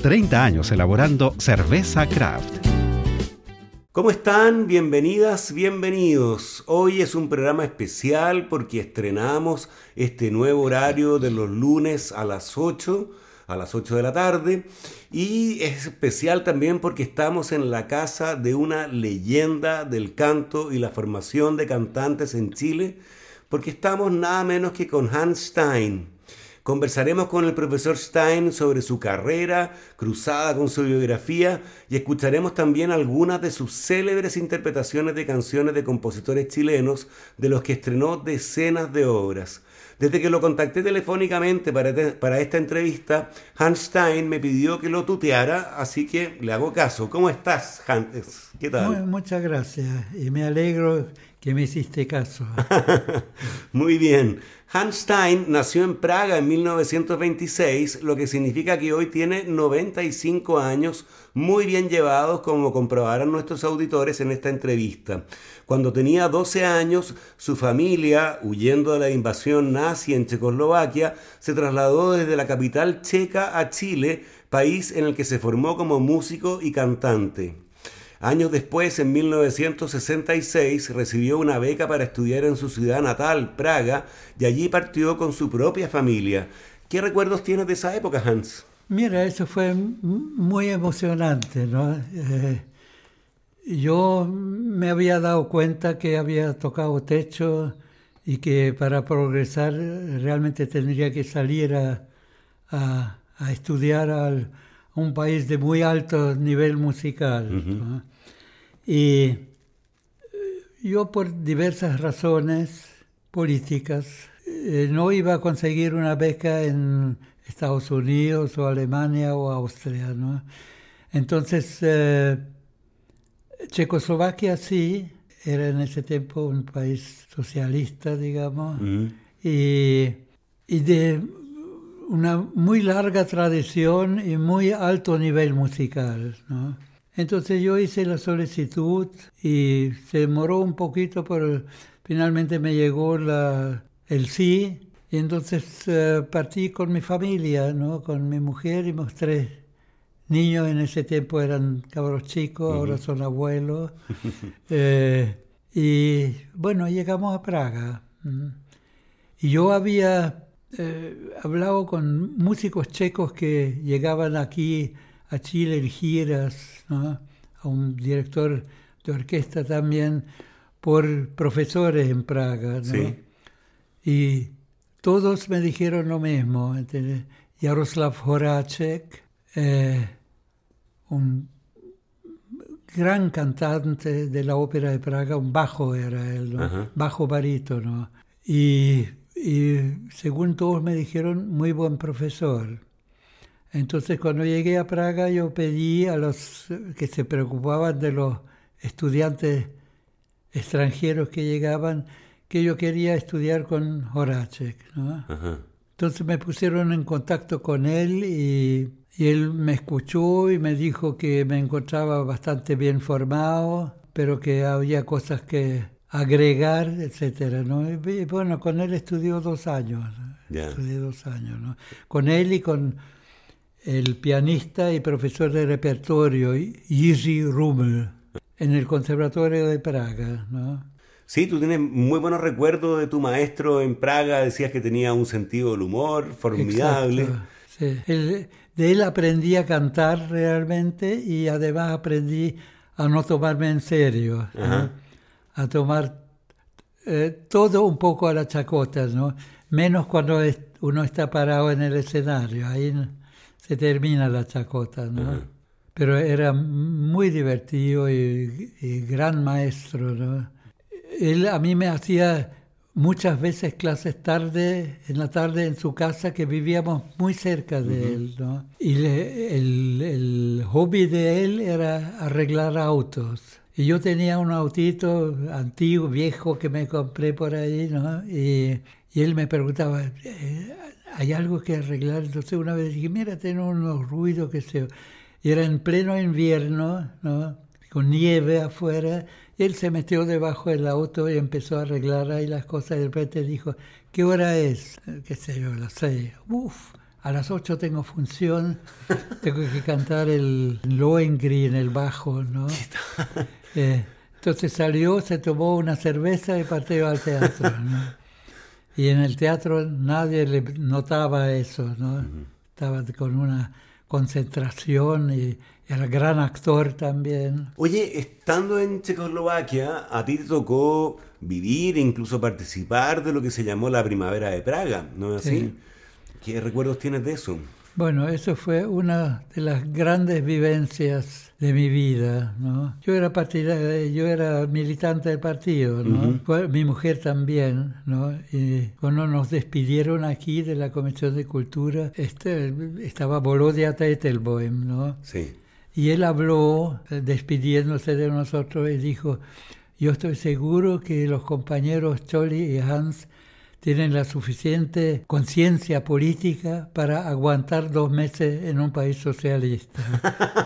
30 años elaborando cerveza craft. ¿Cómo están? Bienvenidas, bienvenidos. Hoy es un programa especial porque estrenamos este nuevo horario de los lunes a las 8, a las 8 de la tarde. Y es especial también porque estamos en la casa de una leyenda del canto y la formación de cantantes en Chile, porque estamos nada menos que con Hans Stein. Conversaremos con el profesor Stein sobre su carrera, cruzada con su biografía, y escucharemos también algunas de sus célebres interpretaciones de canciones de compositores chilenos, de los que estrenó decenas de obras. Desde que lo contacté telefónicamente para, para esta entrevista, Hans Stein me pidió que lo tuteara, así que le hago caso. ¿Cómo estás, Hans? ¿Qué tal? muchas gracias y me alegro que me hiciste caso. Muy bien. Hans Stein nació en Praga en 1926, lo que significa que hoy tiene 95 años, muy bien llevados, como comprobarán nuestros auditores en esta entrevista. Cuando tenía 12 años, su familia, huyendo de la invasión nazi en Checoslovaquia, se trasladó desde la capital checa a Chile, país en el que se formó como músico y cantante. Años después, en 1966, recibió una beca para estudiar en su ciudad natal, Praga, y allí partió con su propia familia. ¿Qué recuerdos tienes de esa época, Hans? Mira, eso fue muy emocionante, ¿no? Eh, yo me había dado cuenta que había tocado techo y que para progresar realmente tendría que salir a, estudiar a un país de muy alto nivel musical. Y eh, yo por diversas razones políticas eh, no iba a conseguir una beca en Estados Unidos o Alemania o Austria. ¿no? Entonces, eh, Checoslovaquia sí, era en ese tiempo un país socialista, digamos, y, y de una muy larga tradición y muy alto nivel musical. ¿no? Entonces yo hice la solicitud y se demoró un poquito, pero finalmente me llegó la, el sí. Y entonces eh, partí con mi familia, ¿no? con mi mujer y mis tres niños. En ese tiempo eran cabros chicos, ahora son abuelos. Eh, y bueno, llegamos a Praga. Y yo había eh, hablado con músicos checos que llegaban aquí a Chile en giras, a un director de orquesta también, por profesores en Praga. Y todos me dijeron lo mismo. Jaroslav Horacek, eh, un gran cantante de la ópera de Praga, un bajo era él, bajo barítono. Y, y según todos me dijeron, muy buen profesor. Entonces cuando llegué a Praga yo pedí a los que se preocupaban de los estudiantes extranjeros que llegaban que yo quería estudiar con Horacek. Entonces me pusieron en contacto con él y, él me escuchó y me dijo que me encontraba bastante bien formado, pero que había cosas que agregar, etcétera, ¿no? Y bueno, con él estudió dos años, estudié dos años, ¿no? Con él y con el pianista y profesor de repertorio Jiří Rummel en el Conservatorio de Praga. ¿no? Sí, tú tienes muy buenos recuerdos de tu maestro en Praga, decías que tenía un sentido del humor formidable. Sí. de él aprendí a cantar realmente y además aprendí a no tomarme en serio. a tomar eh, todo un poco a la chacota, ¿no? Menos cuando uno está parado en el escenario, ahí se termina la chacota, ¿no? Pero era muy divertido y, y, gran maestro, ¿no? Él a mí me hacía muchas veces clases tarde, en la tarde en su casa, que vivíamos muy cerca de él, ¿no? Y el, el, hobby de él era arreglar autos. Y yo tenía un autito antiguo, viejo, que me compré por ahí, ¿no? Y, y él me preguntaba, eh, ¿hay algo que arreglar? Entonces una vez dije, mira, tengo unos ruidos que se... Y era en pleno invierno, ¿no? Con nieve afuera él se metió debajo del auto y empezó a arreglar ahí las cosas. Y de repente dijo, ¿qué hora es? ¿Qué sé yo? Las seis. Uf, a las ocho tengo función. tengo que cantar el Lohengrin, en el bajo, ¿no? Eh, entonces salió, se tomó una cerveza y partió al teatro, ¿no? Y en el teatro nadie le notaba eso, ¿no? Estaba con una concentración y era gran actor también. Oye, estando en Checoslovaquia, a ti te tocó vivir e incluso participar de lo que se llamó la Primavera de Praga, ¿no es así? ¿Qué recuerdos tienes de eso? Bueno, eso fue una de las grandes vivencias de mi vida, ¿no? Yo era yo era militante del partido, ¿no? Mi mujer también, ¿no? Y cuando nos despidieron aquí de la Comisión de Cultura, este, estaba Volodya Teitelboim, ¿no? Sí. Y él habló eh, despidiéndose de nosotros y dijo, yo estoy seguro que los compañeros Choli y Hans tienen la suficiente conciencia política para aguantar dos meses en un país socialista.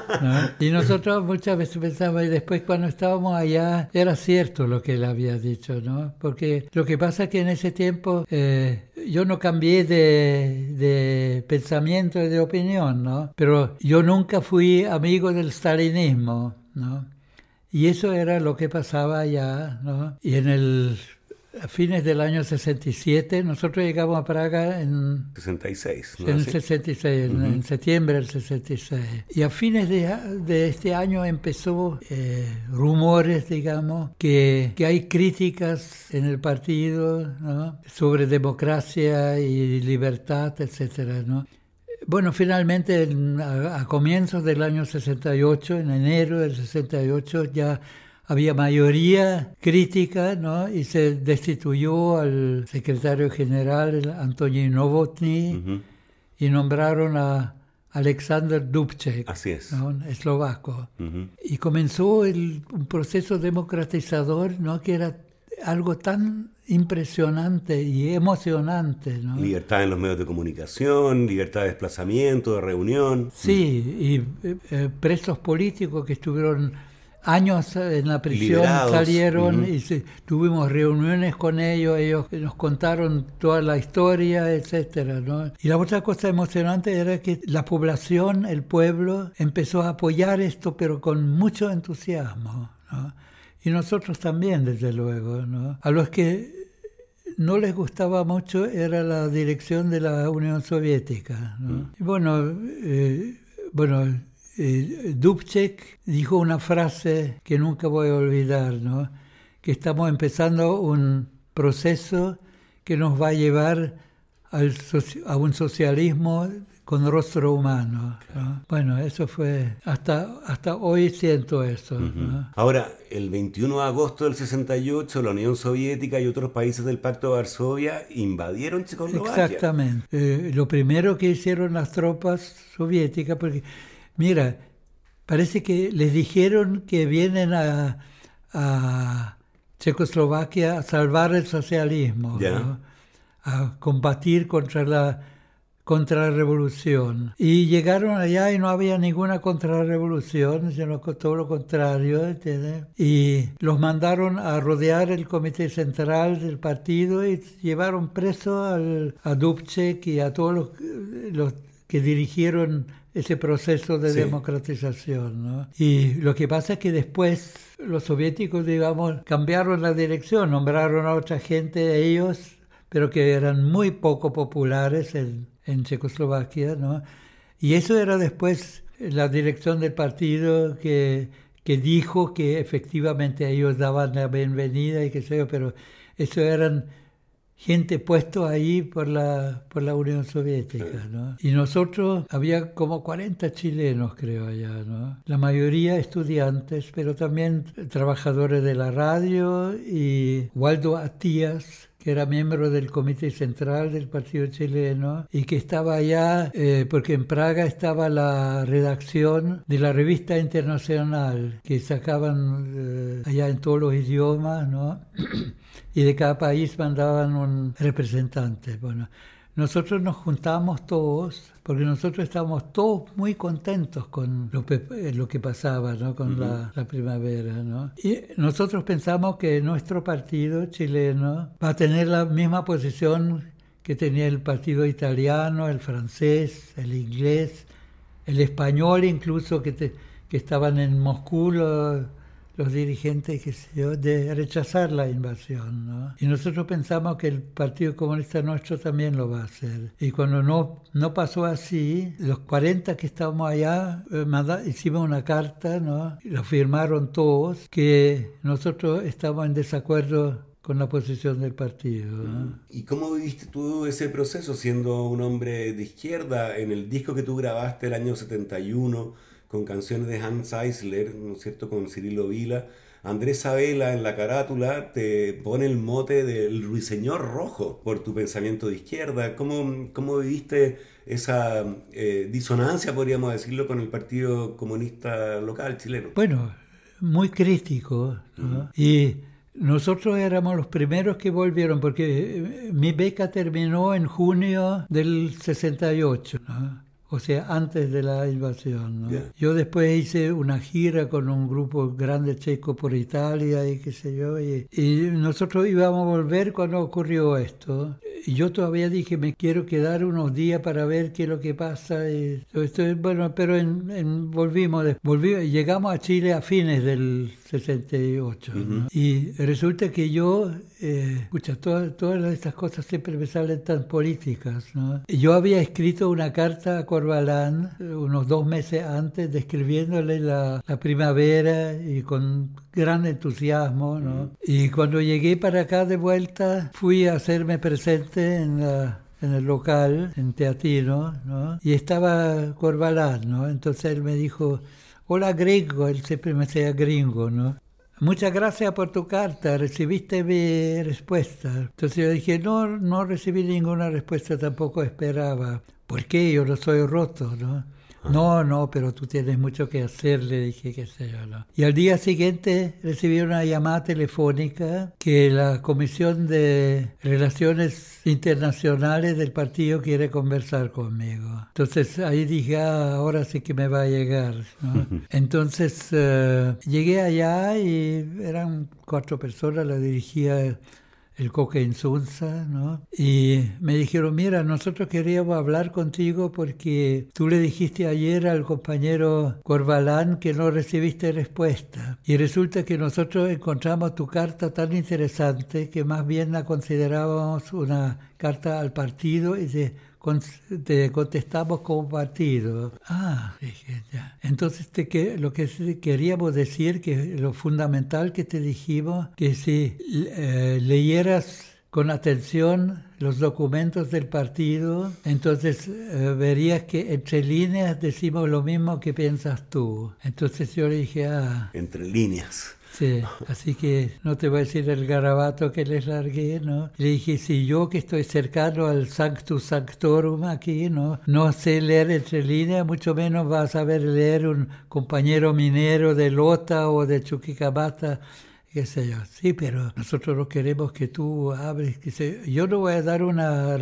Y nosotros muchas veces pensábamos, y después cuando estábamos allá, era cierto lo que él había dicho, ¿no? Porque lo que pasa es que en ese tiempo eh, yo no cambié de, de pensamiento y de opinión, ¿no? Pero yo nunca fui amigo del stalinismo, ¿no? Y eso era lo que pasaba allá, ¿no? Y en el a fines del año 67, nosotros llegamos a Praga en... 66. En 66, en, septiembre del 66. Y a fines de, este año empezó eh, rumores, digamos, que, que, hay críticas en el partido sobre democracia y libertad, etcétera, ¿no? Bueno, finalmente a, a comienzos del año 68, en enero del 68, ya había mayoría crítica, ¿no? Y se destituyó al secretario general, Antonio Novotny, y nombraron a Alexander Dubček, Así es. eslovaco. Y comenzó el, un proceso democratizador, ¿no? Que era algo tan impresionante y emocionante. ¿no? Libertad en los medios de comunicación, libertad de desplazamiento, de reunión. Sí, y eh, eh, presos políticos que estuvieron años en la prisión salieron y tuvimos reuniones con ellos, ellos nos contaron toda la historia, etcétera, ¿no? Y la otra cosa emocionante era que la población, el pueblo, empezó a apoyar esto, pero con mucho entusiasmo, ¿no? Y nosotros también, desde luego, ¿no? A los que no les gustaba mucho era la dirección de la Unión Soviética, ¿no? Mm. Y bueno, eh, bueno, eh, Dubček dijo una frase que nunca voy a olvidar, ¿no? que estamos empezando un proceso que nos va a llevar al a un socialismo con rostro humano. Bueno, eso fue, hasta, hasta hoy siento eso. Ahora, el 21 de agosto del 68, la Unión Soviética y otros países del Pacto de Varsovia invadieron Checoslovaquia. Exactamente. Eh, lo primero que hicieron las tropas soviéticas, porque Mira, parece que les dijeron que vienen a, Checoslovaquia a salvar el socialismo, a combatir contra la contra la revolución. Y llegaron allá y no había ninguna contrarrevolución, sino todo lo contrario. Y los mandaron a rodear el comité central del partido y llevaron preso al, a Dubček y a todos los, los que dirigieron ese proceso de democratización. ¿no? Y lo que pasa es que después los soviéticos, digamos, cambiaron la dirección, nombraron a otra gente, ellos, pero que eran muy poco populares en, en Checoslovaquia, ¿no? Y eso era después la dirección del partido que, que dijo que efectivamente ellos daban la bienvenida y qué sé yo, pero eso eran gente puesto ahí por la, por la Unión Soviética, ¿no? Y nosotros, había como 40 chilenos, creo, allá, ¿no? La mayoría estudiantes, pero también trabajadores de la radio y Waldo Atías, que era miembro del comité central del partido chileno y que estaba allá eh, porque en Praga estaba la redacción de la revista internacional que sacaban eh, allá en todos los idiomas, ¿no? y de cada país mandaban un representante. Bueno, nosotros nos juntamos todos, porque nosotros estábamos todos muy contentos con lo, eh, que pasaba, ¿no? con la, primavera. ¿no? Y nosotros pensamos que nuestro partido chileno va a tener la misma posición que tenía el partido italiano, el francés, el inglés, el español incluso, que, que estaban en Moscú los dirigentes que se de rechazar la invasión. ¿no? Y nosotros pensamos que el Partido Comunista nuestro también lo va a hacer. Y cuando no, no pasó así, los 40 que estábamos allá eh, hicimos una carta, ¿no? lo firmaron todos, que nosotros estamos en desacuerdo con la posición del partido. ¿Y cómo viviste tú ese proceso siendo un hombre de izquierda en el disco que tú grabaste el año 71? Con canciones de Hans Eisler, ¿no es cierto?, con Cirilo Vila. Andrés Sabela en la carátula te pone el mote del ruiseñor rojo por tu pensamiento de izquierda. ¿Cómo, cómo viviste esa eh, disonancia, podríamos decirlo, con el Partido Comunista local chileno? Bueno, muy crítico. Y nosotros éramos los primeros que volvieron, porque mi beca terminó en junio del 68. ¿no? O sea, antes de la invasión. Yo después hice una gira con un grupo grande checo por Italia y qué sé yo, y, nosotros íbamos a volver cuando ocurrió esto. Y yo todavía dije, me quiero quedar unos días para ver qué es lo que pasa. Y esto, bueno, pero en, volvimos, volvimos, llegamos a Chile a fines del 68. Y resulta que yo, eh, escucha, todas, todas estas cosas siempre me salen tan políticas. ¿no? Yo había escrito una carta a Corbalán eh, unos dos meses antes, describiéndole la, la primavera y con gran entusiasmo. ¿no? Y cuando llegué para acá de vuelta, fui a hacerme presente en la en el local, en Teatino, ¿no? y estaba Corbalán, ¿no? Entonces él me dijo, Hola gringo, él siempre me decía gringo, ¿no? Muchas gracias por tu carta, recibiste mi respuesta. Entonces yo dije, no, no recibí ninguna respuesta, tampoco esperaba. ¿Por qué? Yo no soy roto, ¿no? No, no, pero tú tienes mucho que hacer, le dije, qué sé yo. ¿no? Y al día siguiente recibí una llamada telefónica que la Comisión de Relaciones Internacionales del partido quiere conversar conmigo. Entonces ahí dije, ah, ahora sí que me va a llegar. ¿no? Entonces eh, llegué allá y eran cuatro personas, la dirigía el Coque Insunza, ¿no? Y me dijeron, mira, nosotros queríamos hablar contigo porque tú le dijiste ayer al compañero Corbalán que no recibiste respuesta. Y resulta que nosotros encontramos tu carta tan interesante que más bien la considerábamos una carta al partido y de te contestamos como partido. Ah, dije, ya. Entonces te, que, lo que queríamos decir, que lo fundamental que te dijimos, que si eh, leyeras con atención los documentos del partido, entonces eh, verías que entre líneas decimos lo mismo que piensas tú. Entonces yo le dije, ah. Entre líneas. Sí, así que no te voy a decir el garabato que les largué, ¿no? Le dije, si yo que estoy cercano al Sanctus Sanctorum aquí, ¿no? No sé leer entre líneas, mucho menos vas a saber leer un compañero minero de Lota o de Chuquicamata qué sé yo. Sí, pero nosotros no queremos que tú hables. Que Yo no voy a dar una,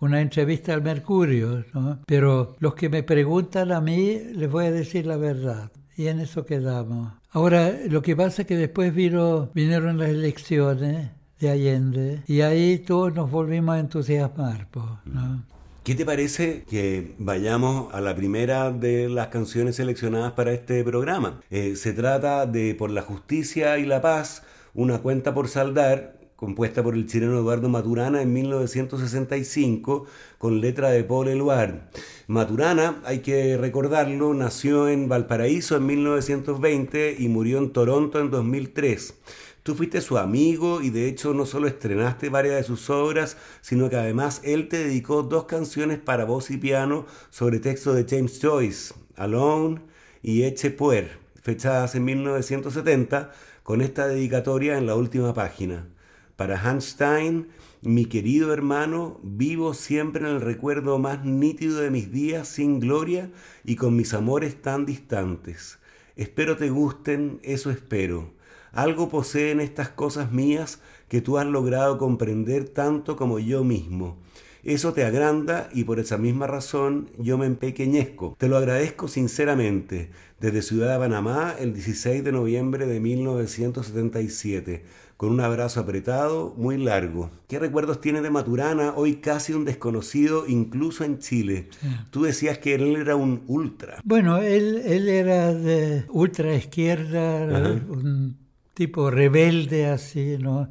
una entrevista al Mercurio, ¿no? pero los que me preguntan a mí les voy a decir la verdad. Y en eso quedamos. Ahora, lo que pasa es que después vino, vinieron las elecciones de Allende y ahí todos nos volvimos a entusiasmar. ¿no? ¿Qué te parece que vayamos a la primera de las canciones seleccionadas para este programa? Eh, se trata de Por la Justicia y la Paz, una cuenta por saldar compuesta por el chileno Eduardo Maturana en 1965 con letra de Paul Eluard. Maturana, hay que recordarlo, nació en Valparaíso en 1920 y murió en Toronto en 2003. Tú fuiste su amigo y de hecho no solo estrenaste varias de sus obras, sino que además él te dedicó dos canciones para voz y piano sobre texto de James Joyce, Alone y Eche Puer, fechadas en 1970, con esta dedicatoria en la última página. Para Hanstein, mi querido hermano, vivo siempre en el recuerdo más nítido de mis días sin gloria y con mis amores tan distantes. Espero te gusten, eso espero. Algo poseen estas cosas mías que tú has logrado comprender tanto como yo mismo. Eso te agranda y por esa misma razón yo me empequeñezco. Te lo agradezco sinceramente. Desde Ciudad de Panamá, el 16 de noviembre de 1977, con un abrazo apretado, muy largo. ¿Qué recuerdos tiene de Maturana, hoy casi un desconocido incluso en Chile? Tú decías que él era un ultra. Bueno, él, él era de ultra izquierda, un tipo rebelde así, ¿no?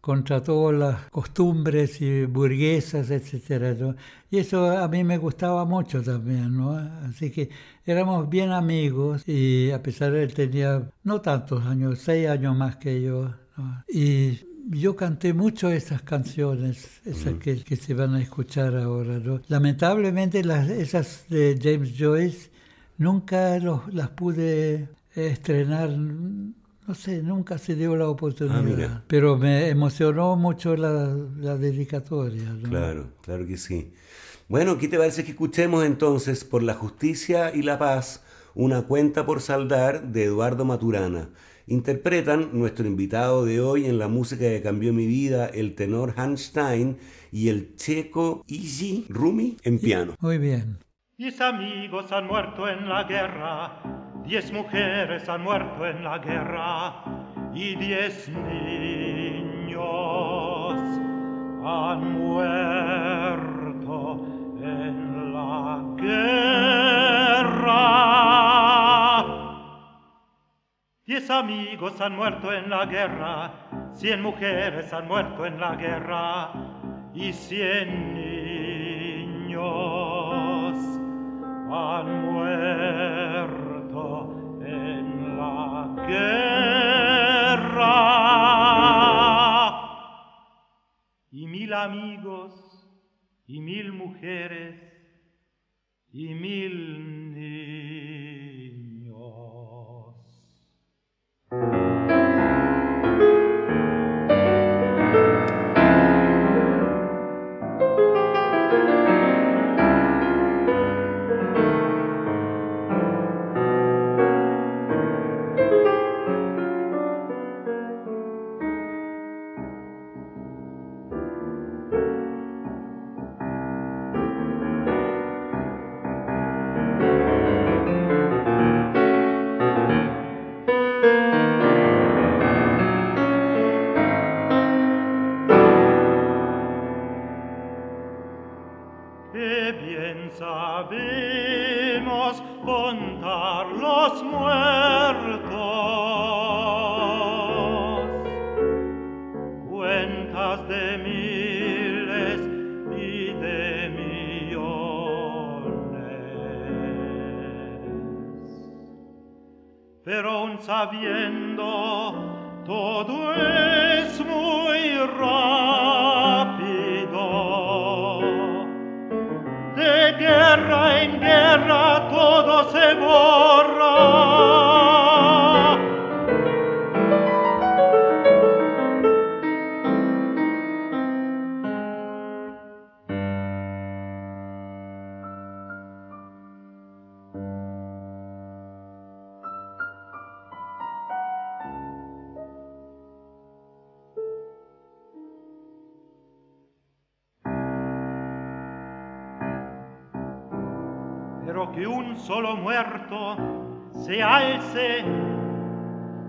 contra todas las costumbres y burguesas, etc. Y eso a mí me gustaba mucho también, ¿no? Así que éramos bien amigos y a pesar de que él tenía no tantos años, seis años más que yo, y yo canté mucho esas canciones, esas que, que, se van a escuchar ahora. ¿no? Lamentablemente las, esas de James Joyce nunca los, las pude estrenar no sé, nunca se dio la oportunidad. Ah, pero me emocionó mucho la, dedicatoria. Claro, claro que sí. Bueno, ¿qué te parece que escuchemos entonces por la justicia y la paz una cuenta por saldar de Eduardo Maturana? Interpretan nuestro invitado de hoy en la música que cambió mi vida, el tenor Hans Stein y el checo Iji Rumi en piano. Muy bien. Mis amigos han muerto en la guerra, diez mujeres han muerto en la guerra y diez niños han muerto en la guerra. Diez amigos han muerto en la guerra, cien mujeres han muerto en la guerra y cien niños han muerto en la guerra. Y mil amigos, y mil mujeres, y mil niños.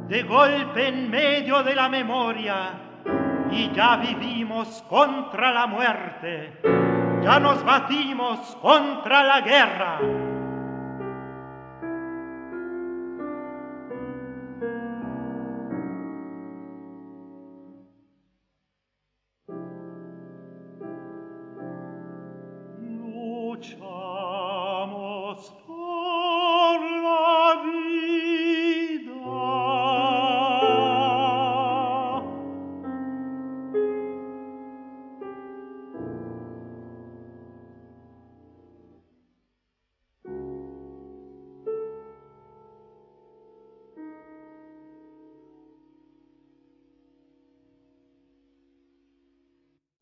De golpe en medio de la memoria y ya vivimos contra la muerte, ya nos batimos contra la guerra.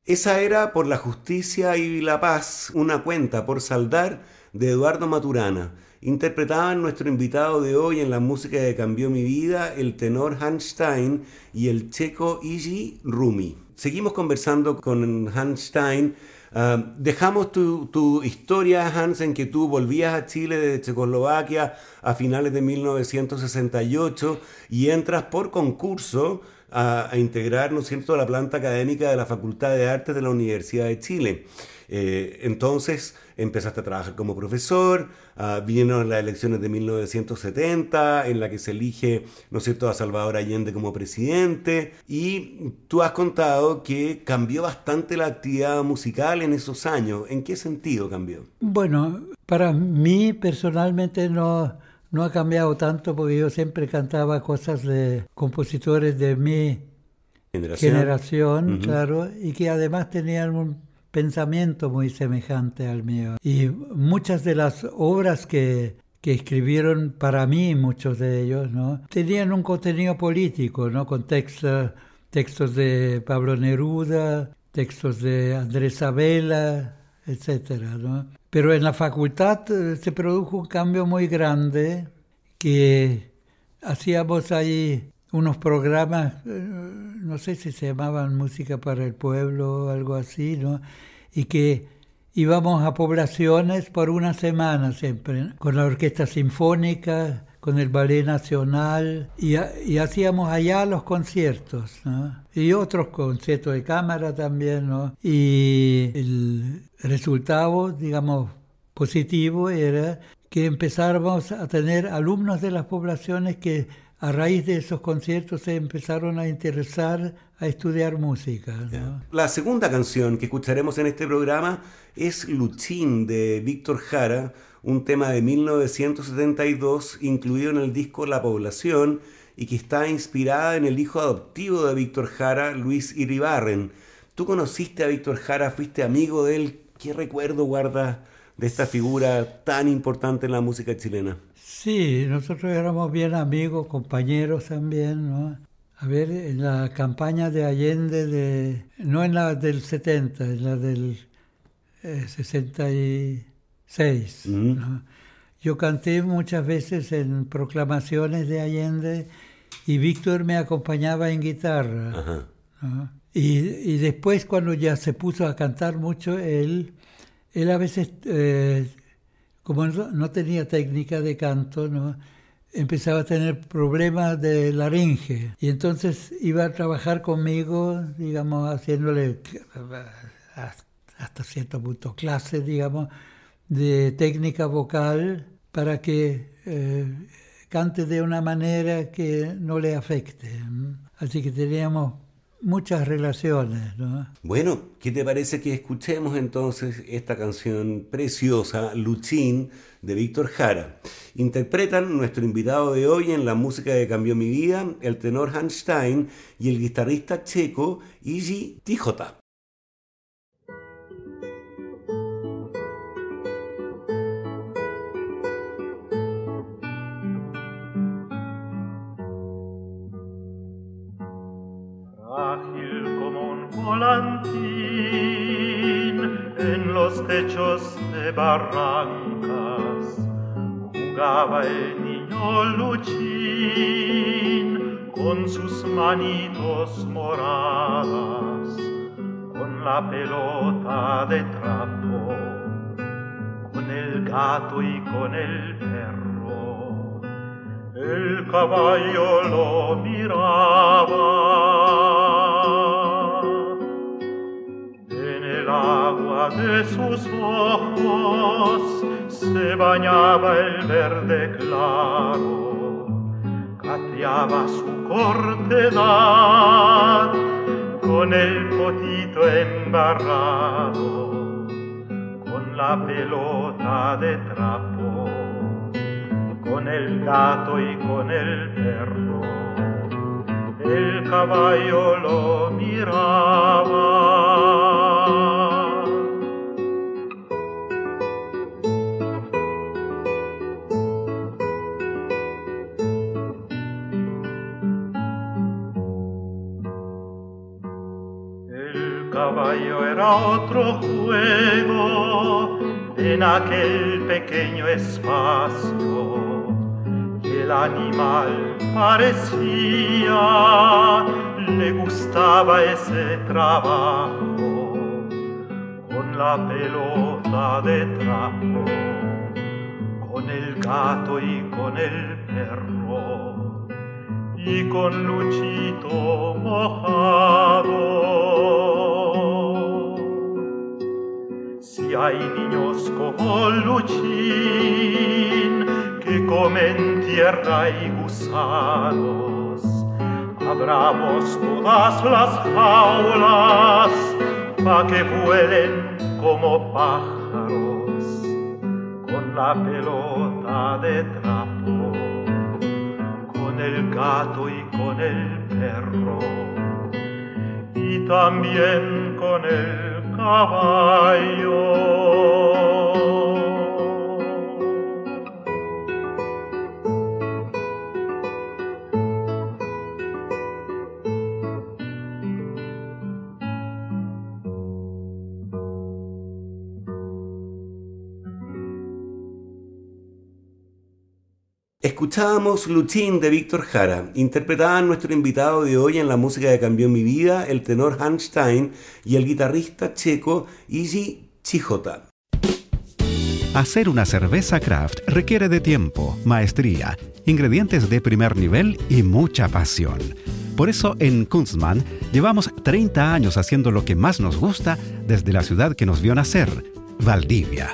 Esa era Por la Justicia y la Paz, una cuenta por saldar de Eduardo Maturana. Interpretaban nuestro invitado de hoy en la música que cambió mi vida, el tenor Hans Stein y el checo Iji Rumi. Seguimos conversando con Hans Stein. Ah, dejamos tu, tu, historia, Hans, en que tú volvías a Chile de Checoslovaquia a finales de 1968 y entras por concurso a, integrar, ¿no es cierto?, la planta académica de la Facultad de Artes de la Universidad de Chile. Eh, entonces empezaste a trabajar como profesor, uh, vinieron las elecciones de 1970 en la que se elige, ¿no es cierto?, a Salvador Allende como presidente y tú has contado que cambió bastante la actividad musical en esos años. ¿En qué sentido cambió? Bueno, para mí personalmente no, no ha cambiado tanto porque yo siempre cantaba cosas de compositores de mi generación, claro, y que además tenían un pensamiento muy semejante al mío. Y muchas de las obras que, que escribieron para mí, muchos de ellos, ¿no? tenían un contenido político, ¿no? con textos, textos de Pablo Neruda, textos de Andrés Abela, etcétera, ¿no? Pero en la facultad eh, se produjo un cambio muy grande que hacíamos ahí unos programas, eh, no sé si se llamaban Música para el Pueblo o algo así, ¿no? Y que íbamos a poblaciones por una semana siempre, con la Orquesta Sinfónica, con el Ballet Nacional, y, hacíamos allá los conciertos. Y otros conciertos de cámara también. Y el resultado, digamos, positivo era que empezáramos a tener alumnos de las poblaciones que a raíz de esos conciertos se empezaron a interesar a estudiar música. La segunda canción que escucharemos en este programa es Luchín de Víctor Jara, un tema de 1972 incluido en el disco La Población y que está inspirada en el hijo adoptivo de Víctor Jara, Luis Iribarren. Tú conociste a Víctor Jara, fuiste amigo de él. ¿Qué recuerdo guardas de esta figura tan importante en la música chilena? Sí, nosotros éramos bien amigos, compañeros también, ¿no? A ver, en la campaña de Allende, de, no en la del 70, en la del 66, ¿no? Yo canté muchas veces en proclamaciones de Allende y Víctor me acompañaba en guitarra. Y, y, después cuando ya se puso a cantar mucho, él, él a veces, eh, como no tenía técnica de canto, ¿no? empezaba a tener problemas de laringe y entonces iba a trabajar conmigo, digamos, haciéndole hasta cierto punto clases, digamos, de técnica vocal para que eh, cante de una manera que no le afecte. Así que teníamos muchas relaciones. ¿no? Bueno, ¿qué te parece que escuchemos entonces esta canción preciosa, Luchín, de Víctor Jara? Interpretan nuestro invitado de hoy en la música que cambió mi vida, el tenor Hans Stein y el guitarrista checo Iji Tijota. En los techos de barrancas jugaba el niño Luchín con sus manitos moradas, con la pelota de trapo, con el gato y con el perro. El caballo lo miraba agua de sus ojos se bañaba el verde claro, cateaba su cortedad con el potito embarrado, con con la pelota de trapo, con el gato y con el perro. El caballo lo miraba era otro juego en aquel pequeño espacio. El animal parecía, le gustaba ese trabajo con la pelota de trapo, con el gato y con el perro y con Luchito mojado. Hay niños como Luchín que comen tierra y gusanos, abramos todas las jaulas pa' que vuelen como pájaros con la pelota de trapo, con el gato y con el perro y también con el 잡아요 Escuchábamos Luchín de Víctor Jara. Interpretaban nuestro invitado de hoy en la música que cambió mi vida, el tenor Hans Stein y el guitarrista checo Iji Chijota. Hacer una cerveza craft requiere de tiempo, maestría, ingredientes de primer nivel y mucha pasión. Por eso en Kunstmann llevamos 30 años haciendo lo que más nos gusta desde la ciudad que nos vio nacer, Valdivia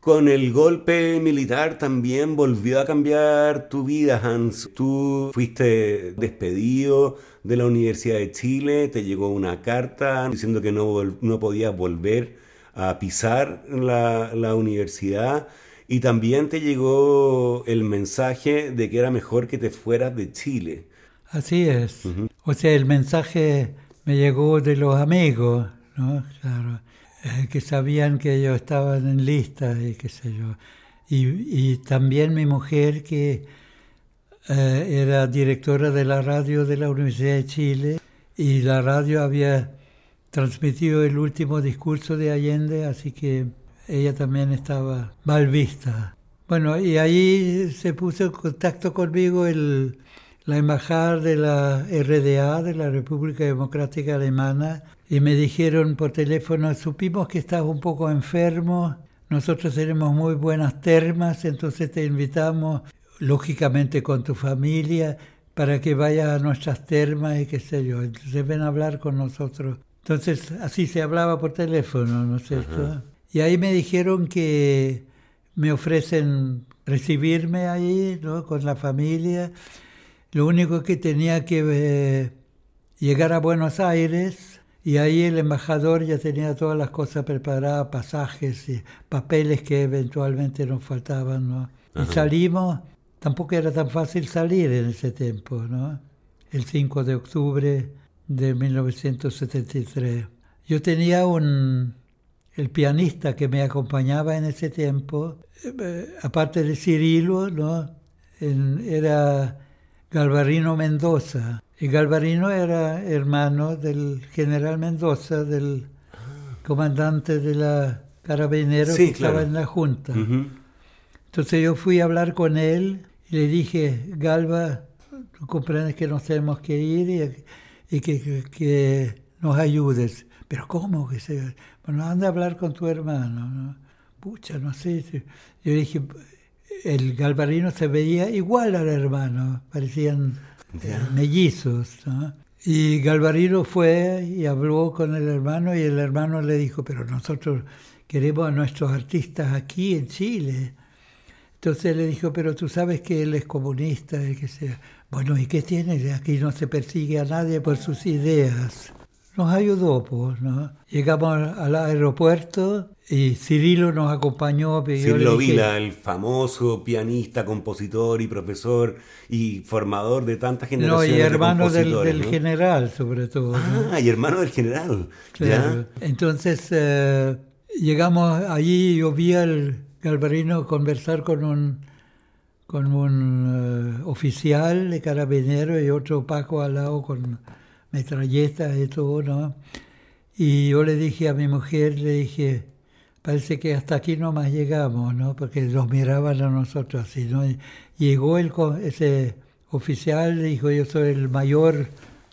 Con el golpe militar también volvió a cambiar tu vida, Hans. Tú fuiste despedido de la Universidad de Chile, te llegó una carta diciendo que no, no podías volver a pisar la, la universidad y también te llegó el mensaje de que era mejor que te fueras de Chile. Así es. O sea, el mensaje me llegó de los amigos, ¿no? Claro, que sabían que yo estaba en lista y qué sé yo. Y, y también mi mujer que eh, era directora de la radio de la Universidad de Chile y la radio había transmitido el último discurso de Allende, así que ella también estaba mal vista. Bueno, y ahí se puso en contacto conmigo el, la embajada de la RDA, de la República Democrática Alemana, y me dijeron por teléfono, supimos que estás un poco enfermo, nosotros tenemos muy buenas termas, entonces te invitamos lógicamente con tu familia, para que vayas a nuestras termas y qué sé yo. Entonces ven a hablar con nosotros. Entonces así se hablaba por teléfono, ¿no es cierto? Y ahí me dijeron que me ofrecen recibirme ahí, ¿no? Con la familia. Lo único que tenía que eh, llegar a Buenos Aires y ahí el embajador ya tenía todas las cosas preparadas, pasajes y papeles que eventualmente nos faltaban, ¿no? Y salimos tampoco era tan fácil salir en ese tiempo, ¿no? El 5 de octubre de 1973. Yo tenía un, el pianista que me acompañaba en ese tiempo, eh, aparte de Cirilo, ¿no? era Galvarino Mendoza. Y Galvarino era hermano del general Mendoza, del comandante de la carabinero que estaba en la Junta. Entonces yo fui a hablar con él y le dije, Galva, tú comprendes que nos tenemos que ir y, que, que, nos ayudes. Pero ¿cómo que se...? Bueno, anda a hablar con tu hermano. Pucha, no sé. Yo dije, el galvarino se veía igual al hermano, parecían mellizos. Y Galvarino fue y habló con el hermano y el hermano le dijo, pero nosotros queremos a nuestros artistas aquí en Chile. Entonces le dijo, pero tú sabes que él es comunista, y que sea. Bueno, ¿y qué tiene? Aquí no se persigue a nadie por sus ideas. Nos ayudó, pues, ¿no? Llegamos al aeropuerto y Cirilo nos acompañó. Cirilo Vila, el famoso pianista, compositor y profesor y formador de tantas generaciones. No, y hermano del, general, sobre todo. Ah, y hermano del general. Claro. Entonces eh, llegamos allí yo vi al Galvarino conversar con un, con un eh, oficial de carabinero y otro Paco al lado con metralletas y todo, ¿no? Y yo le dije a mi mujer, le dije, parece que hasta aquí no más llegamos, ¿no? Porque los miraban a nosotros así, ¿no? llegó el, ese oficial, dijo, yo soy el mayor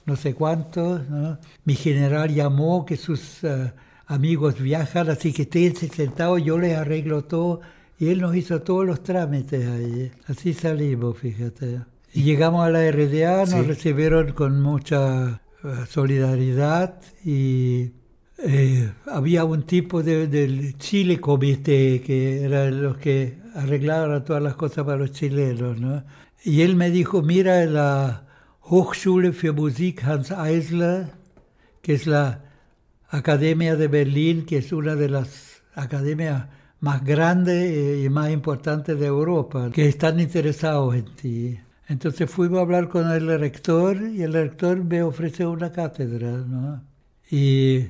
no sé cuánto, ¿no? Mi general llamó que sus eh, amigos viajan, así que estén sentados, yo les arreglo todo. Y él nos hizo todos los trámites ahí. Así salimos, fíjate. Y llegamos a la RDA, nos recibieron con mucha solidaridad y eh, había un tipo del Chile Comité, que eran los que arreglaban todas las cosas para los chilenos, ¿no? Y él me dijo, mira la Hochschule für Musik Hans Eisler, que es la Academia de Berlín, que es una de las academias más grandes eh, y más importantes de Europa, que están interesados en ti. Entonces fuimos a hablar con el rector y el rector me ofreció una cátedra, ¿no? Y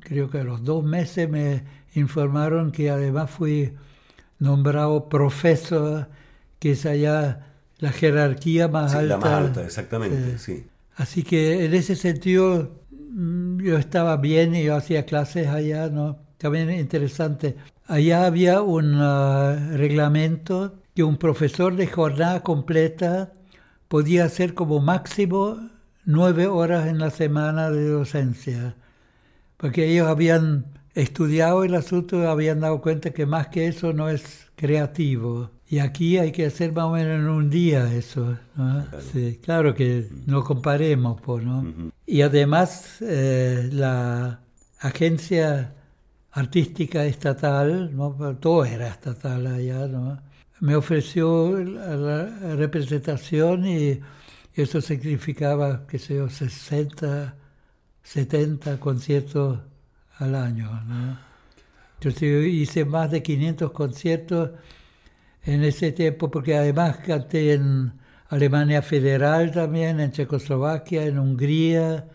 creo que a los dos meses me informaron que además fui nombrado profesor, que es allá la jerarquía más alta. La más alta, exactamente, sí. Así que en ese sentido mm, yo estaba bien y yo hacía clases allá, ¿no? También interesante. Allá había un ah, reglamento que un profesor de jornada completa podía hacer como máximo nueve horas en la semana de docencia porque ellos habían estudiado el asunto y habían dado cuenta que más que eso no es creativo. Y aquí hay que hacer más o menos en un día eso. Claro. Sí, claro que no comparemos, pues, ¿no? Y además eh, la agencia artística estatal, ¿no? todo era estatal allá, ¿no? Me ofreció la representación y eso significaba, qué sé yo, 60 70 conciertos al año. ¿no? Entonces yo hice más de 500 conciertos en ese tiempo, porque además canté en Alemania Federal también, en Checoslovaquia, en Hungría,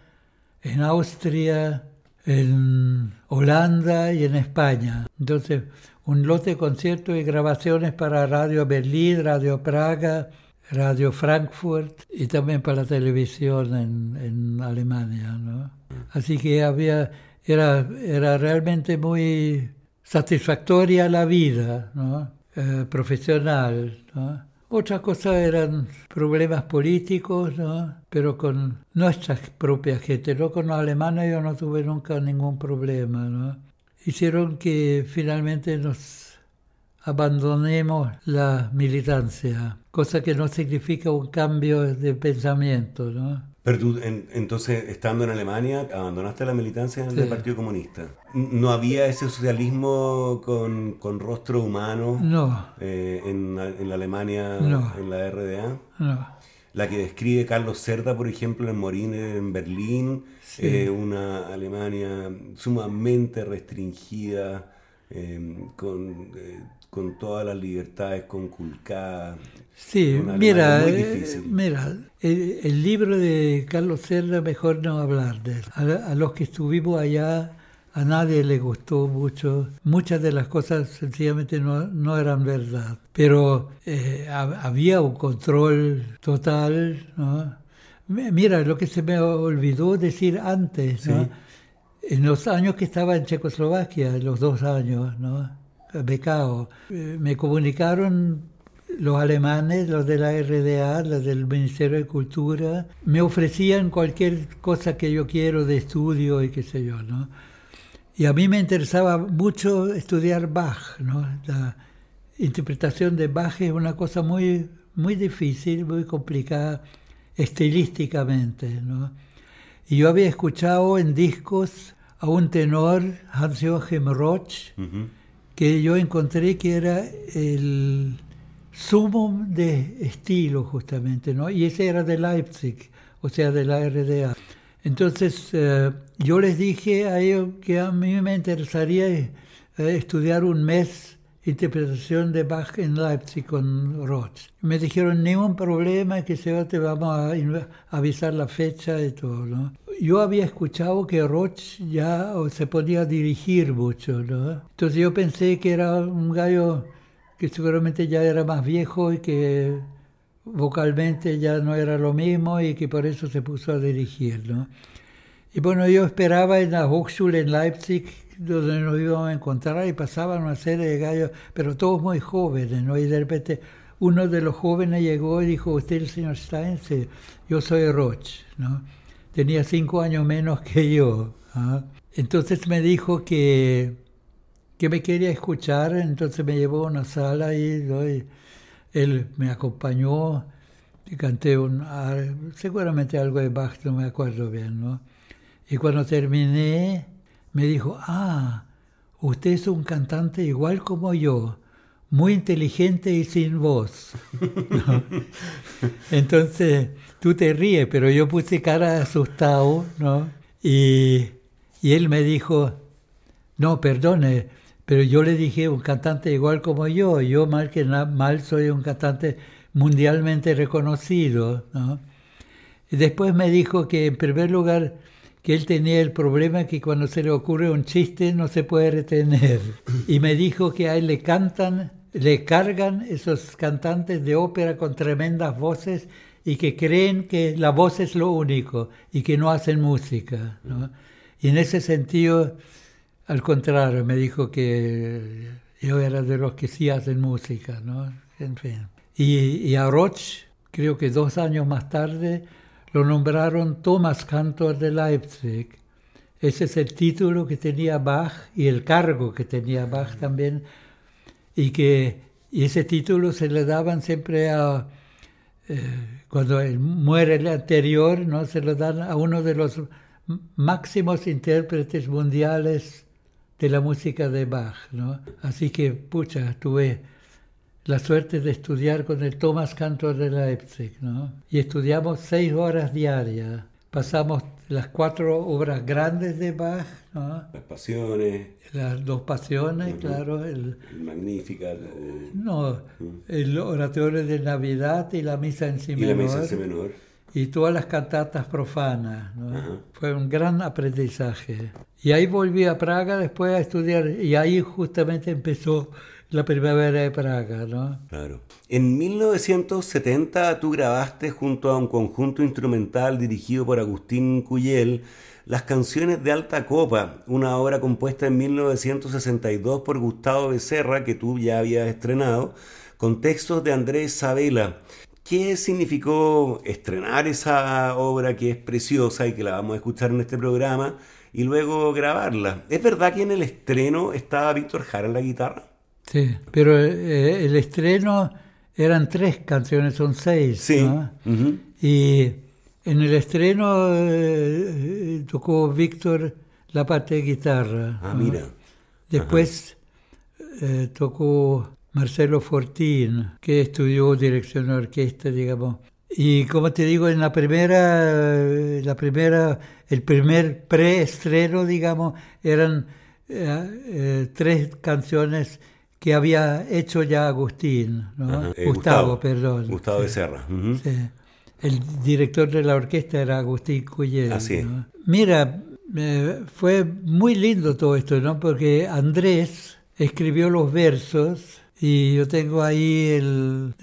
en Austria, en Holanda y en España. Entonces, un lote de conciertos y grabaciones para Radio Berlín, Radio Praga, Radio Frankfurt y también para la televisión en, Alemania. ¿no? Así que había, era, era realmente muy satisfactoria la vida ¿no? Eh, profesional. ¿no? Otras cosas eran problemas políticos, ¿no? pero con nuestra propia gente, no con los alemanes yo no tuve nunca ningún problema. ¿no? Hicieron que finalmente nos abandonemos la militancia, cosa que no significa un cambio de pensamiento, ¿no? Pero tú, entonces, estando en Alemania, abandonaste la militancia del Partido Comunista. ¿No había ese socialismo con, con rostro humano no. Eh, en, en, la Alemania, no. en la RDA? No. La que describe Carlos Cerda, por ejemplo, en Morín, en Berlín, sí. eh, una Alemania sumamente restringida, eh, con eh, con todas las libertades conculcadas. Sí, mira, eh, mira el, libro de Carlos Cerda, mejor no hablar de él. A, los que estuvimos allá, a nadie le gustó mucho. Muchas de las cosas sencillamente no, no eran verdad. Pero eh, había un control total, ¿no? Mira, lo que se me olvidó decir antes, ¿no? En los años que estaba en Checoslovaquia, los dos años, ¿no? becado. Eh, me comunicaron los alemanes, los de la RDA, los del Ministerio de Cultura, me ofrecían cualquier cosa que yo quiero de estudio y qué sé yo, ¿no? Y a mí me interesaba mucho estudiar Bach, ¿no? La interpretación de Bach es una cosa muy, muy difícil, muy complicada estilísticamente, ¿no? Y yo había escuchado en discos a un tenor, Hans-Joachim Roch, que yo encontré que era el sumo de estilo justamente, ¿no? Y ese era de Leipzig, o sea, de la RDA. Entonces eh, yo les dije a ellos que a mí me interesaría eh, estudiar un mes interpretación de Bach en Leipzig con Roch. Me dijeron, ningún problema, que se te vamos a avisar la fecha y todo, ¿no? Yo había escuchado que Roch ya se podía dirigir mucho, ¿no? Entonces yo pensé que era un gallo que seguramente ya era más viejo y que vocalmente ya no era lo mismo y que por eso se puso a dirigir, ¿no? Y bueno, yo esperaba en la Hochschule en Leipzig, donde nos íbamos a encontrar y pasaban una serie de gallos, pero todos muy jóvenes, ¿no? Y de repente uno de los jóvenes llegó y dijo, ¿usted el señor Stein? yo soy Roch, ¿no? Tenía cinco años menos que yo. ¿ah? Entonces me dijo que, que me quería escuchar, entonces me llevó a una sala y, y él me acompañó y canté un, seguramente algo de Bach, no me acuerdo bien, ¿no? Y cuando terminé, me dijo, ah, usted es un cantante igual como yo, muy inteligente y sin voz. Entonces, tú te ríes, pero yo puse cara asustado, ¿no? Y, y él me dijo, no, perdone, pero yo le dije un cantante igual como yo, yo mal que mal soy un cantante mundialmente reconocido, ¿no? Y después me dijo que en primer lugar que él tenía el problema que cuando se le ocurre un chiste no se puede retener. Y me dijo que a él le cantan, le cargan esos cantantes de ópera con tremendas voces y que creen que la voz es lo único y que no hacen música. Y en ese sentido, al contrario, me dijo que yo era de los que sí hacen música. ¿no? En fin. Y, y a Roch, creo que dos años más tarde, lo nombraron Thomas Cantor de Leipzig. Ese es el título que tenía Bach y el cargo que tenía Bach también. Y que ese título se le daban siempre a, eh, cuando muere el anterior, ¿no? se lo dan a uno de los máximos intérpretes mundiales de la música de Bach. ¿no? Así que, pucha, tuve la suerte de estudiar con el Thomas Cantor de Leipzig, ¿no? Y estudiamos seis horas diarias. Pasamos las cuatro obras grandes de Bach, ¿no? Las pasiones. Las dos pasiones, claro. El, el Magnificat. no, el oratorio de Navidad y la misa en si menor. Y la misa en si menor. Y todas las cantatas profanas, ¿no? Fue un gran aprendizaje. Y ahí volví a Praga después a estudiar, y ahí justamente empezó la primavera de Praga, ¿no? Claro. En 1970 tú grabaste junto a un conjunto instrumental dirigido por Agustín Cuyel las canciones de Alta Copa, una obra compuesta en 1962 por Gustavo Becerra que tú ya habías estrenado, con textos de Andrés Sabela. ¿Qué significó estrenar esa obra que es preciosa y que la vamos a escuchar en este programa y luego grabarla? ¿Es verdad que en el estreno estaba Víctor Jara en la guitarra? Sí, pero eh, el estreno eran tres canciones, son seis. Sí. Y en el estreno eh, tocó Víctor la parte de guitarra. Ah, mira. Después eh, tocó Marcelo Fortín, que estudió dirección de orquesta, digamos. Y como te digo, en la primera, la primera, el primer preestreno, digamos, eran tres canciones que había hecho ya Agustín, eh, Gustavo, perdón. Gustavo de Serra. El director de la orquesta era Agustín Cuyel. Así Mira, fue muy lindo todo esto, ¿no? Porque Andrés escribió los versos y yo tengo ahí el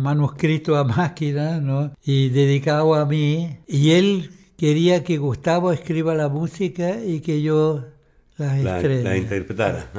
manuscrito a máquina, ¿no? Y dedicado a mí. Y él quería que Gustavo escriba la música y que yo la, la interpretara.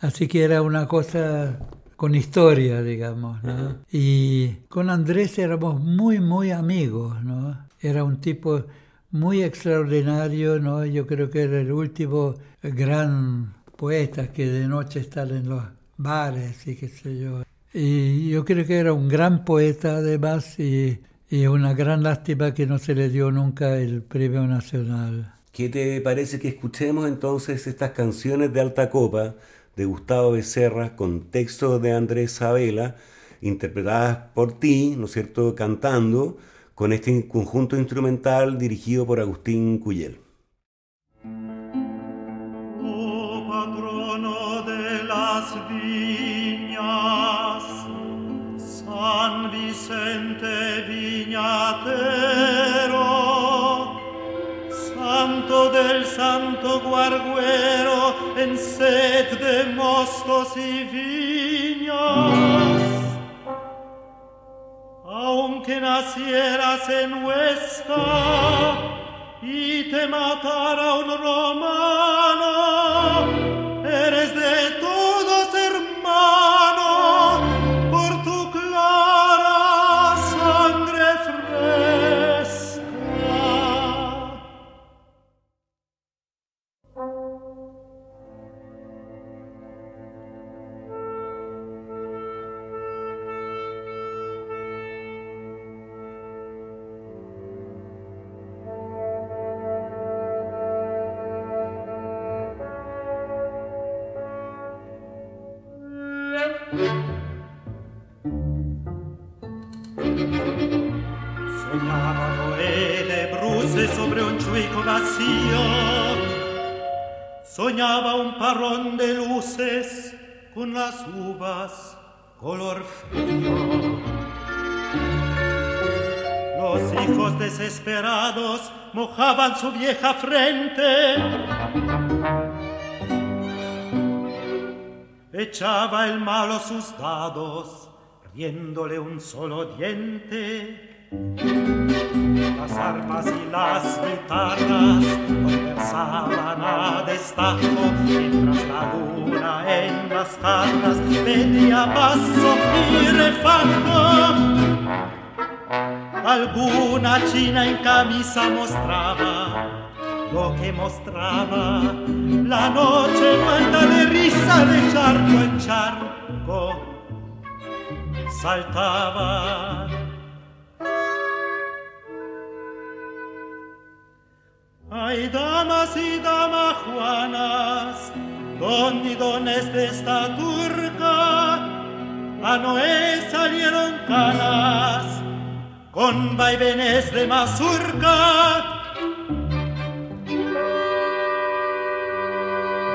Así que era una cosa con historia, digamos, ¿no? Y con Andrés éramos muy, muy amigos, ¿no? Era un tipo muy extraordinario, ¿no? Yo creo que era el último gran poeta que de noche está en los bares y qué sé yo. Y yo creo que era un gran poeta además y Y una gran lástima que no se le dio nunca el premio nacional. ¿Qué te parece que escuchemos entonces estas canciones de alta copa de Gustavo Becerra con textos de Andrés Sabela, interpretadas por ti, ¿no es cierto?, cantando con este conjunto instrumental dirigido por Agustín Cuyel. San Vicente Viñatero, Santo del Santo Guarguero, en sed de mostos y viñas. Aunque nacieras en Huesca y te matara un romano, eres de todos su vieja frente. Echaba el malo sus dados, riéndole un solo diente. Las armas y las guitarras conversaban a destajo, mientras la luna en las carras pedía paso y refajo. Alguna china en camisa mostraba lo que mostraba la noche muerta de risa de charco en charco saltaba. Ay, damas y damas juanas, don y dones de esta turca, a Noé salieron canas con vaivenes de mazurca.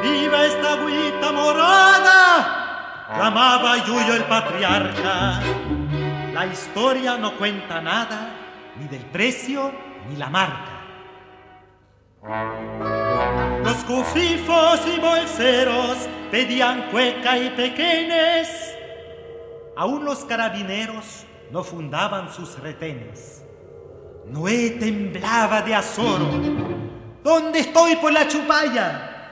¡Viva esta agüita morada! Clamaba Yuyo el patriarca. La historia no cuenta nada, ni del precio ni la marca. Los cufifos y bolseros pedían cueca y pequeñes. Aún los carabineros no fundaban sus retenes. Noé temblaba de azoro. ¿Dónde estoy por la chupalla?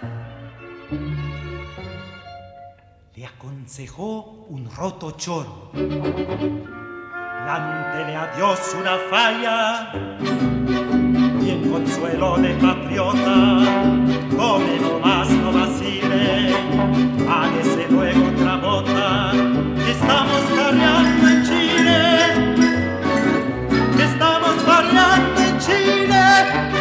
Le aconsejó un roto choro. Plántele a Dios una falla y en consuelo de patriota, come nomás, no vacile, hágase luego otra bota, estamos carreando estamos carreando en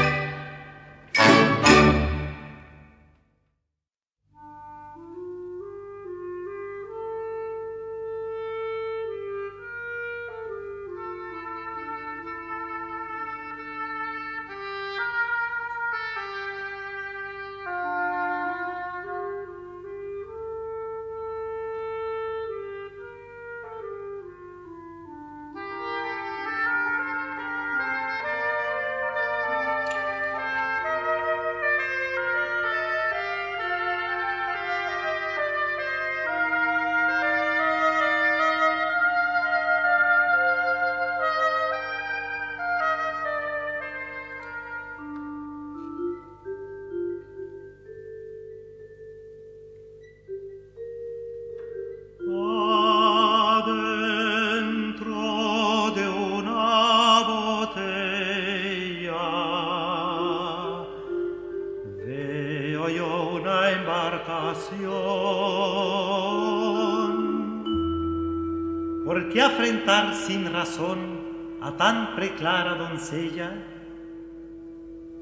embarcación. ¿Por qué afrentar sin razón a tan preclara doncella?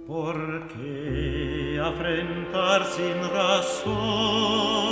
¿Por qué afrentar sin razón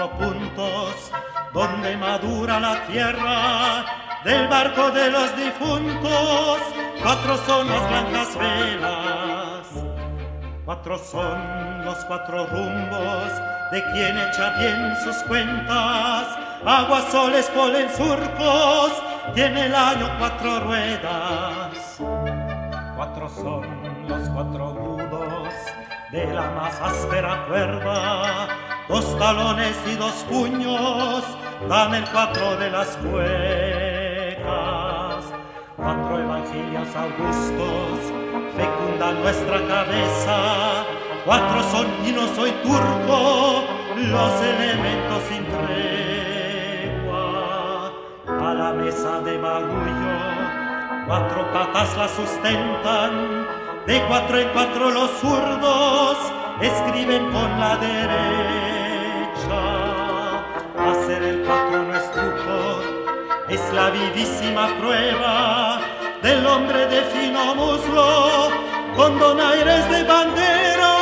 cuatro puntos donde madura la tierra del barco de los difuntos. Cuatro son las blancas velas. Cuatro son los cuatro rumbos de quien echa bien sus cuentas. Aguas, soles, polen, surcos, tiene el año cuatro ruedas. Cuatro son los cuatro nudos de la más áspera cuerda, dos talones y dos puños dan el cuatro de las cuecas. Cuatro evangelios augustos fecundan nuestra cabeza, cuatro son y no soy turco, los elementos sin tregua. A la mesa de bagullo, cuatro patas la sustentan, de cuatro en cuatro los zurdos escriben con la derecha. Hacer el cuatro no es truco, es la vivísima prueba del hombre de fino muslo con donaires de bandera.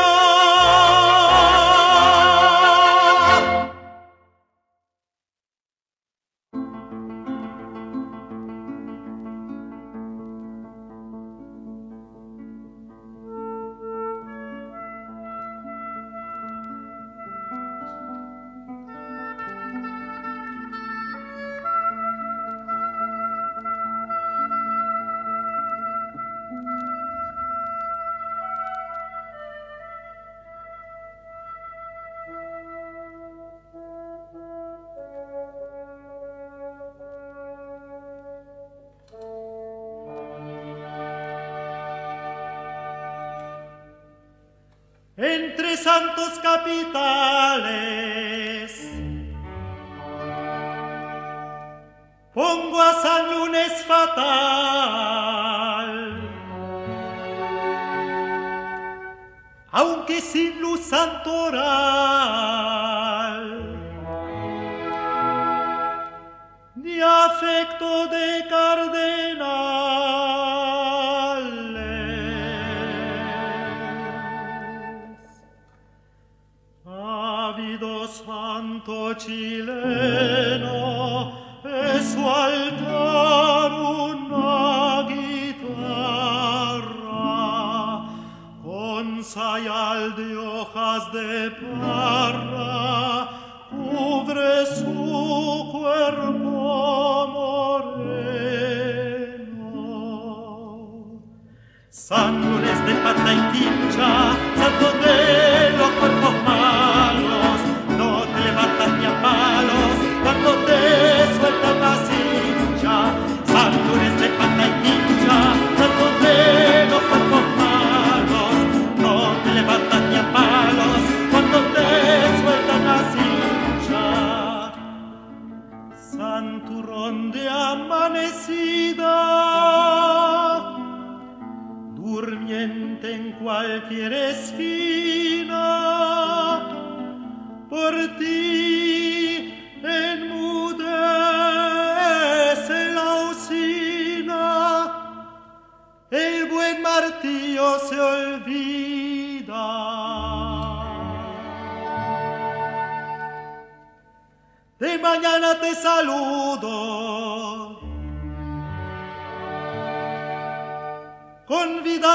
Entre santos capitales. Pongo a San Lunes fatal, aunque sin luz santoral, Lunes de pata y quincha, santo de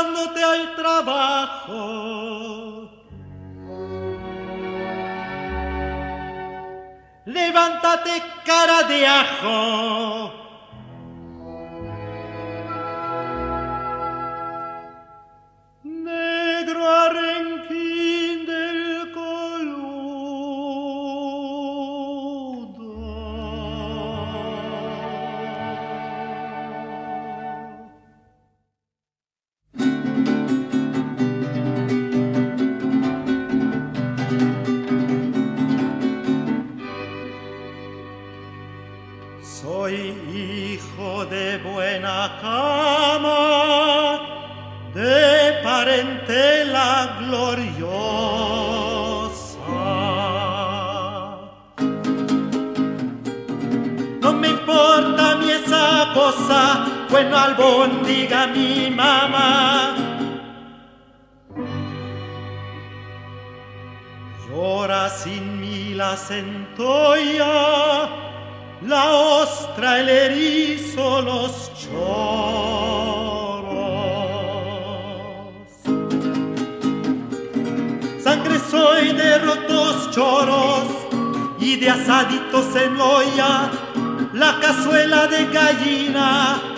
convidándote al trabajo. Levántate cara de ajo. Mi mamá. Llora sin mí la centolla, la ostra, el erizo, los choros. Sangre soy de rotos choros y de asaditos en olla, la cazuela de gallina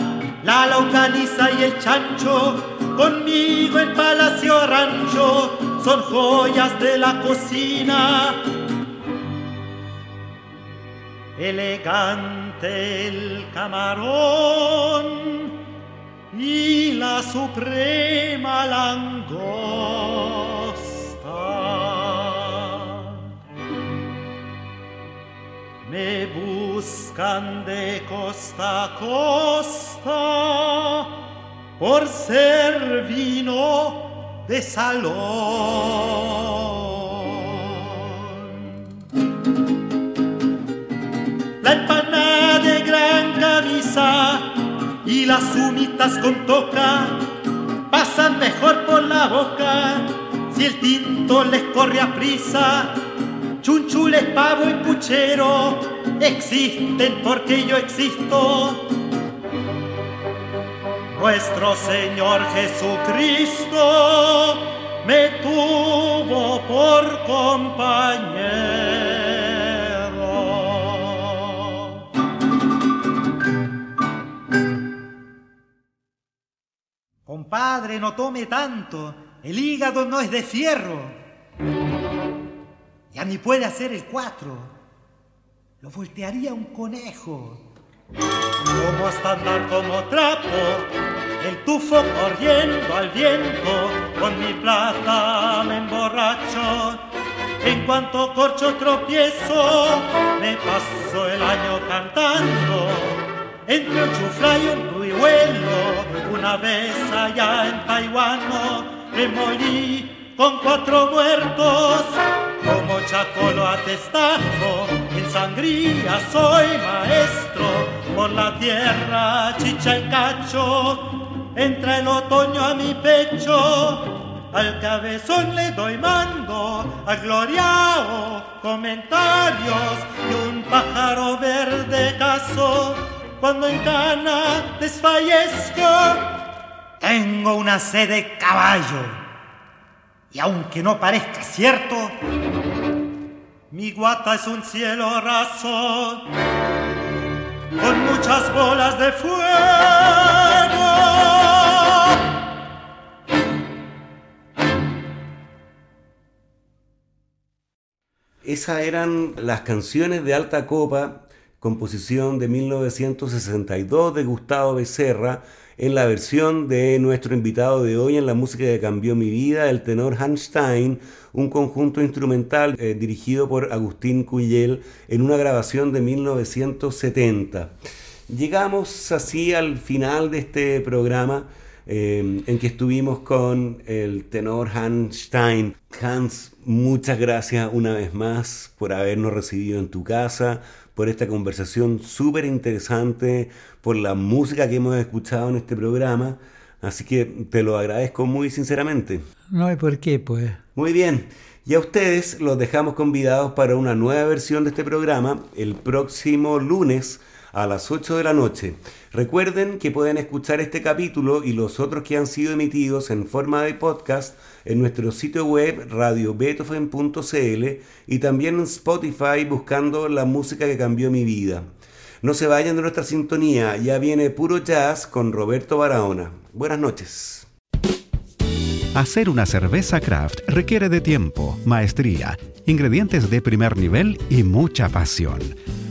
la laucaniza y el chancho, conmigo en palacio rancho, son joyas de la cocina. Elegante el camarón y la suprema langosta. Me buscan de costa a costa por ser vino de salón. La empanada de gran camisa y las humitas con toca pasan mejor por la boca si el tinto les corre a prisa chunchules, pavo y puchero existen porque yo existo. Nuestro Señor Jesucristo me tuvo por compañero. Compadre, no tome tanto, el hígado no es de fierro. Ni puede hacer el cuatro. Lo voltearía un conejo. Como andar como trapo, el tufo corriendo al viento, con mi plata me emborracho. En cuanto corcho tropiezo, me paso el año cantando. Entre un chufla y un ruihuelo, una vez allá en Taiwán, me morí con cuatro muertos. Como chacolo atestajo, en sangría soy maestro, por la tierra chicha y cacho, entra el otoño a mi pecho, al cabezón le doy mando, a gloriao comentarios y un pájaro verde caso, cuando en cana desfallezco, tengo una sed de caballo y aunque no parezca cierto, mi guata es un cielo raso con muchas bolas de fuego. Esas eran las canciones de alta copa, composición de 1962 de Gustavo Becerra, en la versión de nuestro invitado de hoy en la música que cambió mi vida, el tenor Hans Stein, un conjunto instrumental eh, dirigido por Agustín Cuyel en una grabación de 1970. Llegamos así al final de este programa. Eh, en que estuvimos con el tenor Hans Stein. Hans, muchas gracias una vez más por habernos recibido en tu casa, por esta conversación súper interesante, por la música que hemos escuchado en este programa. Así que te lo agradezco muy sinceramente. No hay por qué, pues. Muy bien. Y a ustedes los dejamos convidados para una nueva versión de este programa el próximo lunes a las 8 de la noche. Recuerden que pueden escuchar este capítulo y los otros que han sido emitidos en forma de podcast en nuestro sitio web radiobeethoven.cl y también en Spotify buscando la música que cambió mi vida. No se vayan de nuestra sintonía, ya viene puro jazz con Roberto Barahona. Buenas noches. Hacer una cerveza craft requiere de tiempo, maestría, ingredientes de primer nivel y mucha pasión.